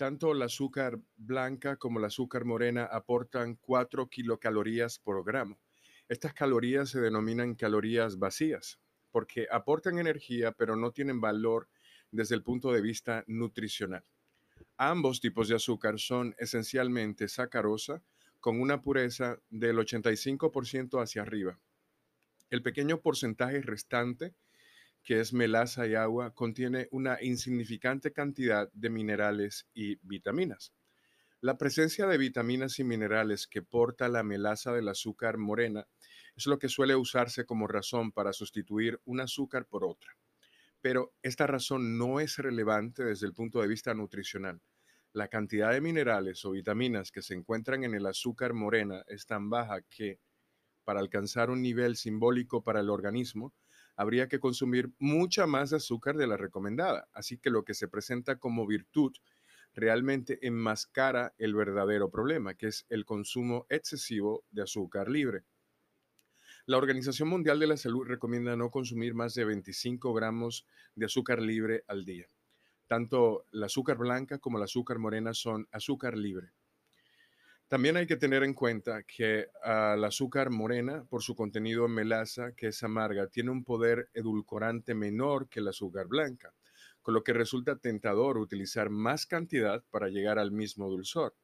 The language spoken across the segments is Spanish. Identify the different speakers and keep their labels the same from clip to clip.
Speaker 1: tanto el azúcar blanca como el azúcar morena aportan 4 kilocalorías por gramo. Estas calorías se denominan calorías vacías porque aportan energía pero no tienen valor desde el punto de vista nutricional. Ambos tipos de azúcar son esencialmente sacarosa con una pureza del 85% hacia arriba. El pequeño porcentaje restante que es melaza y agua, contiene una insignificante cantidad de minerales y vitaminas. La presencia de vitaminas y minerales que porta la melaza del azúcar morena es lo que suele usarse como razón para sustituir un azúcar por otra. Pero esta razón no es relevante desde el punto de vista nutricional. La cantidad de minerales o vitaminas que se encuentran en el azúcar morena es tan baja que, para alcanzar un nivel simbólico para el organismo, habría que consumir mucha más azúcar de la recomendada. Así que lo que se presenta como virtud realmente enmascara el verdadero problema, que es el consumo excesivo de azúcar libre. La Organización Mundial de la Salud recomienda no consumir más de 25 gramos de azúcar libre al día. Tanto la azúcar blanca como la azúcar morena son azúcar libre. También hay que tener en cuenta que uh, la azúcar morena, por su contenido en melaza, que es amarga, tiene un poder edulcorante menor que la azúcar blanca, con lo que resulta tentador utilizar más cantidad para llegar al mismo dulzor.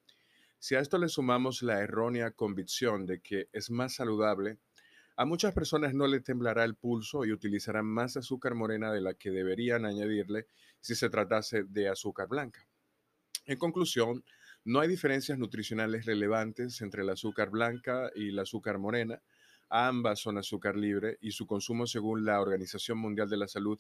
Speaker 1: Si a esto le sumamos la errónea convicción de que es más saludable, a muchas personas no le temblará el pulso y utilizarán más azúcar morena de la que deberían añadirle si se tratase de azúcar blanca. En conclusión, no hay diferencias nutricionales relevantes entre el azúcar blanca y el azúcar morena. Ambas son azúcar libre y su consumo, según la Organización Mundial de la Salud,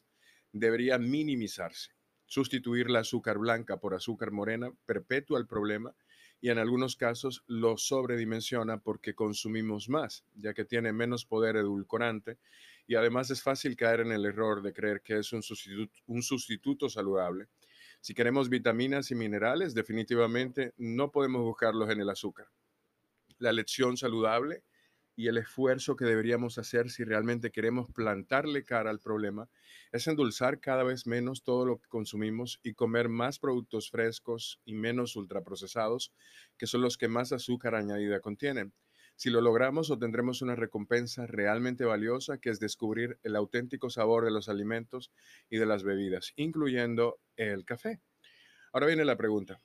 Speaker 1: debería minimizarse. Sustituir la azúcar blanca por azúcar morena perpetúa el problema y en algunos casos lo sobredimensiona porque consumimos más, ya que tiene menos poder edulcorante y además es fácil caer en el error de creer que es un sustituto, saludable si queremos vitaminas y minerales, definitivamente no podemos buscarlos en el azúcar. La lección saludable y el esfuerzo que deberíamos hacer si realmente queremos plantarle cara al problema es endulzar cada vez menos todo lo que consumimos y comer más productos frescos y menos ultraprocesados, que son los que más azúcar añadida contienen. Si lo logramos, obtendremos una recompensa realmente valiosa, que es descubrir el auténtico sabor de los alimentos y de las bebidas, incluyendo el café. Ahora viene la pregunta.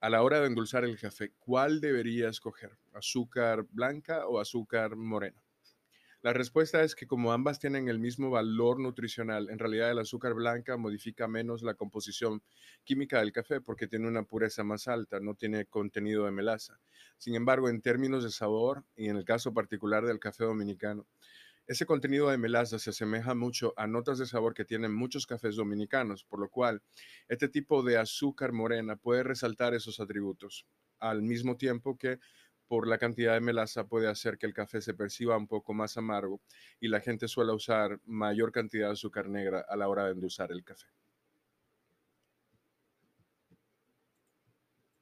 Speaker 1: A la hora de endulzar el café, ¿cuál debería escoger? ¿Azúcar blanca o azúcar morena? La respuesta es que como ambas tienen el mismo valor nutricional, en realidad el azúcar blanca modifica menos la composición química del café porque tiene una pureza más alta, no tiene contenido de melaza. Sin embargo, en términos de sabor y en el caso particular del café dominicano, ese contenido de melaza se asemeja mucho a notas de sabor que tienen muchos cafés dominicanos, por lo cual este tipo de azúcar morena puede resaltar esos atributos, al mismo tiempo que por la cantidad de melaza puede hacer que el café se perciba un poco más amargo y la gente suele usar mayor cantidad de azúcar negra a la hora de endulzar el café.